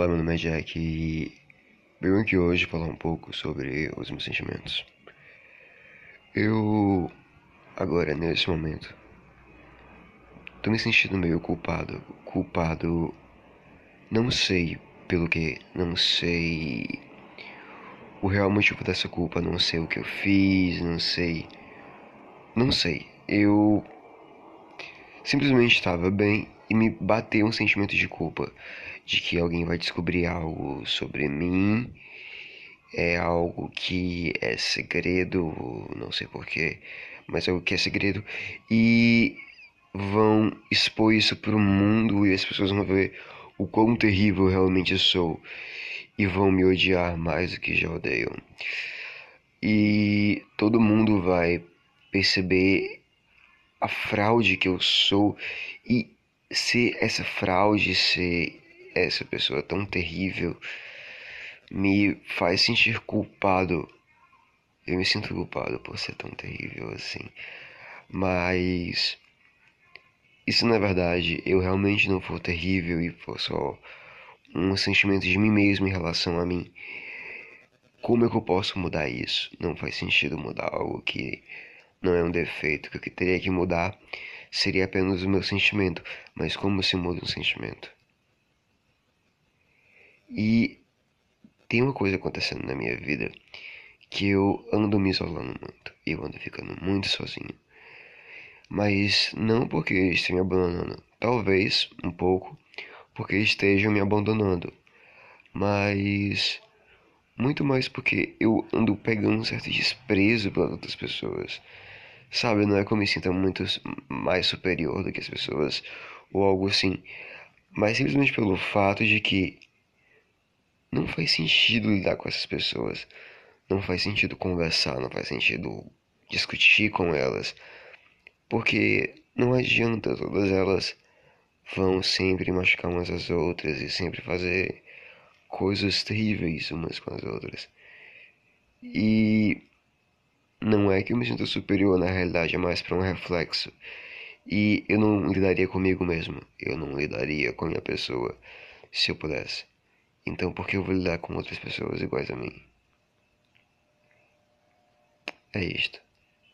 Olá, meu nome é Jack e venho aqui hoje falar um pouco sobre os meus sentimentos. Eu, agora, nesse momento, tô me sentindo meio culpado. Culpado, não sei pelo que, não sei o real motivo dessa culpa, não sei o que eu fiz, não sei. Não sei. Eu simplesmente estava bem e me bateu um sentimento de culpa de que alguém vai descobrir algo sobre mim, é algo que é segredo, não sei porquê, mas é algo que é segredo, e vão expor isso para o mundo e as pessoas vão ver o quão terrível eu realmente sou e vão me odiar mais do que já odeiam. E todo mundo vai perceber a fraude que eu sou e se essa fraude, se essa pessoa tão terrível me faz sentir culpado. Eu me sinto culpado por ser tão terrível assim. Mas isso na é verdade eu realmente não for terrível e for só um sentimento de mim mesmo em relação a mim. Como é que eu posso mudar isso? Não faz sentido mudar algo que não é um defeito, que eu teria que mudar seria apenas o meu sentimento. Mas como se muda um sentimento? E tem uma coisa acontecendo na minha vida que eu ando me isolando muito. Eu ando ficando muito sozinho. Mas não porque esteja me abandonando. Talvez um pouco porque estejam me abandonando. Mas muito mais porque eu ando pegando um certo desprezo pelas outras pessoas. Sabe, não é que eu me sinta muito mais superior do que as pessoas ou algo assim, mas simplesmente pelo fato de que não faz sentido lidar com essas pessoas, não faz sentido conversar, não faz sentido discutir com elas, porque não adianta, todas elas vão sempre machucar umas às outras e sempre fazer coisas terríveis umas com as outras. E não é que eu me sinto superior, na realidade é mais para um reflexo. E eu não lidaria comigo mesmo, eu não lidaria com a minha pessoa se eu pudesse. Então por que eu vou lidar com outras pessoas iguais a mim? É isto.